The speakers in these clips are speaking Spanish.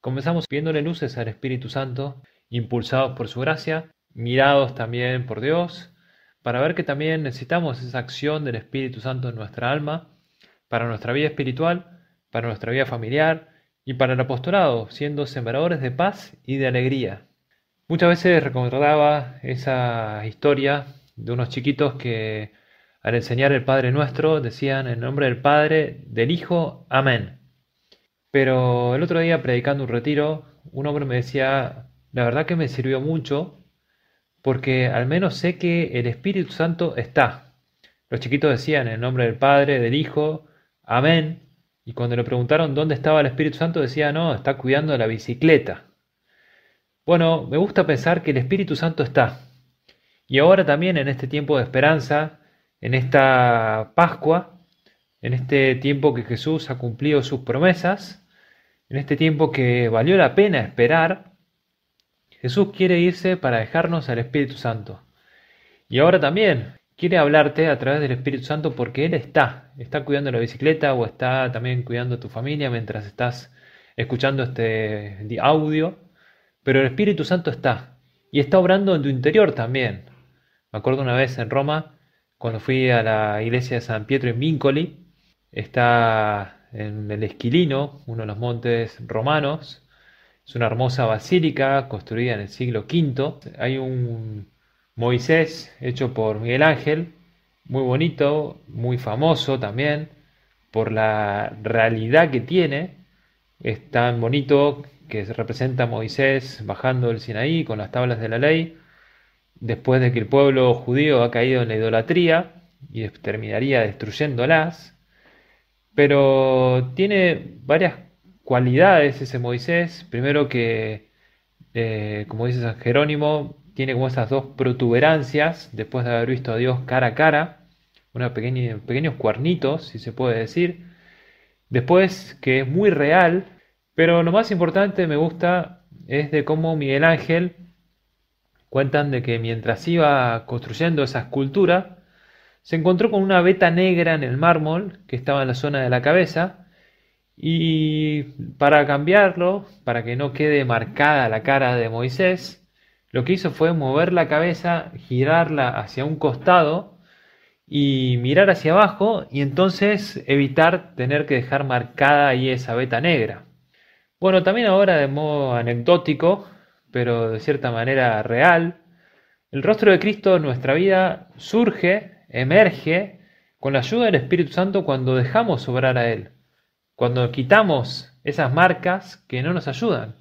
Comenzamos viéndole luces al Espíritu Santo, impulsados por su gracia, mirados también por Dios, para ver que también necesitamos esa acción del Espíritu Santo en nuestra alma, para nuestra vida espiritual, para nuestra vida familiar y para el apostolado, siendo sembradores de paz y de alegría. Muchas veces recordaba esa historia de unos chiquitos que al enseñar el Padre Nuestro decían en nombre del Padre, del Hijo, Amén. Pero el otro día predicando un retiro, un hombre me decía, la verdad que me sirvió mucho porque al menos sé que el Espíritu Santo está. Los chiquitos decían en nombre del Padre, del Hijo, Amén. Y cuando le preguntaron dónde estaba el Espíritu Santo, decía, no, está cuidando la bicicleta. Bueno, me gusta pensar que el Espíritu Santo está. Y ahora también en este tiempo de esperanza, en esta Pascua, en este tiempo que Jesús ha cumplido sus promesas, en este tiempo que valió la pena esperar, Jesús quiere irse para dejarnos al Espíritu Santo. Y ahora también quiere hablarte a través del Espíritu Santo porque Él está, está cuidando la bicicleta o está también cuidando a tu familia mientras estás escuchando este audio, pero el Espíritu Santo está y está obrando en tu interior también. Me acuerdo una vez en Roma, cuando fui a la iglesia de San Pietro en Vincoli, está en el Esquilino, uno de los montes romanos. Es una hermosa basílica construida en el siglo V. Hay un Moisés hecho por Miguel Ángel, muy bonito, muy famoso también, por la realidad que tiene. Es tan bonito que representa a Moisés bajando el Sinaí con las tablas de la ley después de que el pueblo judío ha caído en la idolatría y terminaría destruyéndolas, pero tiene varias cualidades ese Moisés. Primero que, eh, como dice San Jerónimo, tiene como esas dos protuberancias después de haber visto a Dios cara a cara, unos pequeños, pequeños cuernitos, si se puede decir. Después que es muy real, pero lo más importante me gusta es de cómo Miguel Ángel Cuentan de que mientras iba construyendo esa escultura, se encontró con una veta negra en el mármol que estaba en la zona de la cabeza y para cambiarlo, para que no quede marcada la cara de Moisés, lo que hizo fue mover la cabeza, girarla hacia un costado y mirar hacia abajo y entonces evitar tener que dejar marcada ahí esa veta negra. Bueno, también ahora de modo anecdótico, pero de cierta manera real, el rostro de Cristo en nuestra vida surge, emerge, con la ayuda del Espíritu Santo cuando dejamos obrar a Él, cuando quitamos esas marcas que no nos ayudan.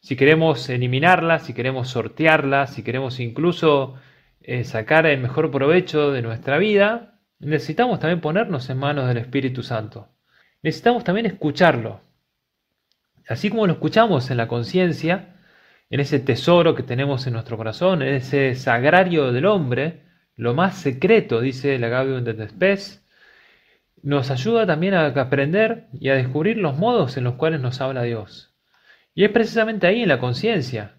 Si queremos eliminarlas, si queremos sortearlas, si queremos incluso eh, sacar el mejor provecho de nuestra vida, necesitamos también ponernos en manos del Espíritu Santo. Necesitamos también escucharlo. Así como lo escuchamos en la conciencia, en ese tesoro que tenemos en nuestro corazón, en ese sagrario del hombre, lo más secreto, dice la Gabriel de Despes, nos ayuda también a aprender y a descubrir los modos en los cuales nos habla Dios. Y es precisamente ahí en la conciencia,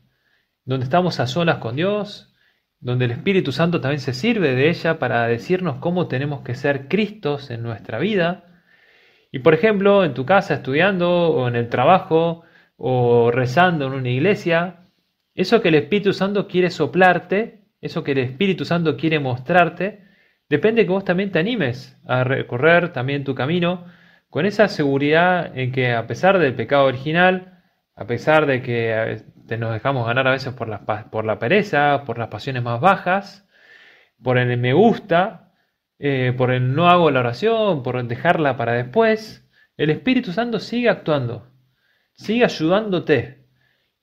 donde estamos a solas con Dios, donde el Espíritu Santo también se sirve de ella para decirnos cómo tenemos que ser Cristos en nuestra vida. Y por ejemplo, en tu casa estudiando o en el trabajo o rezando en una iglesia, eso que el Espíritu Santo quiere soplarte, eso que el Espíritu Santo quiere mostrarte, depende que vos también te animes a recorrer también tu camino con esa seguridad en que a pesar del pecado original, a pesar de que nos dejamos ganar a veces por la, por la pereza, por las pasiones más bajas, por el me gusta, eh, por el no hago la oración, por dejarla para después, el Espíritu Santo sigue actuando, sigue ayudándote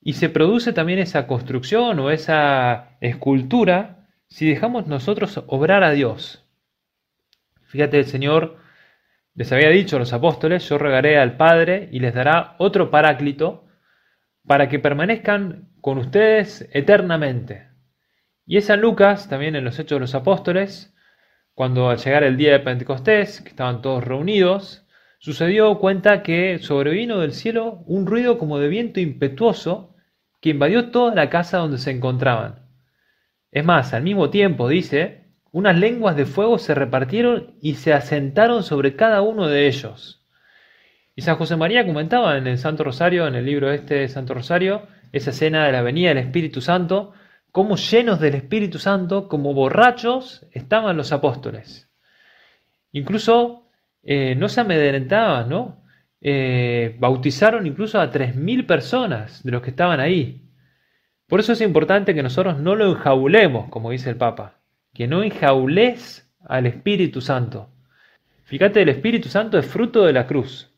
y se produce también esa construcción o esa escultura si dejamos nosotros obrar a Dios. Fíjate, el Señor les había dicho a los apóstoles, yo regaré al Padre y les dará otro paráclito para que permanezcan con ustedes eternamente. Y es San Lucas, también en los Hechos de los Apóstoles, cuando al llegar el día de Pentecostés, que estaban todos reunidos, sucedió cuenta que sobrevino del cielo un ruido como de viento impetuoso que invadió toda la casa donde se encontraban. Es más, al mismo tiempo, dice, unas lenguas de fuego se repartieron y se asentaron sobre cada uno de ellos. Y San José María comentaba en el Santo Rosario, en el libro este de Santo Rosario, esa escena de la venida del Espíritu Santo, cómo llenos del Espíritu Santo, como borrachos, estaban los apóstoles. Incluso eh, no se amedrentaban, ¿no? Eh, bautizaron incluso a 3.000 personas de los que estaban ahí. Por eso es importante que nosotros no lo enjaulemos, como dice el Papa, que no enjaules al Espíritu Santo. Fíjate, el Espíritu Santo es fruto de la cruz.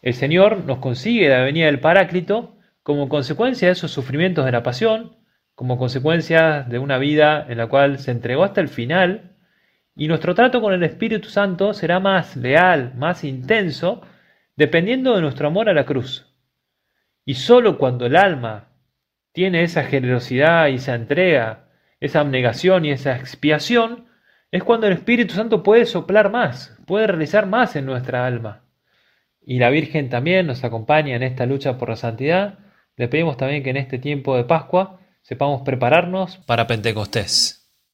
El Señor nos consigue la venida del Paráclito como consecuencia de esos sufrimientos de la pasión, como consecuencia de una vida en la cual se entregó hasta el final, y nuestro trato con el Espíritu Santo será más leal, más intenso, dependiendo de nuestro amor a la cruz. Y solo cuando el alma tiene esa generosidad y esa entrega, esa abnegación y esa expiación, es cuando el Espíritu Santo puede soplar más, puede realizar más en nuestra alma. Y la Virgen también nos acompaña en esta lucha por la santidad. Le pedimos también que en este tiempo de Pascua sepamos prepararnos para Pentecostés.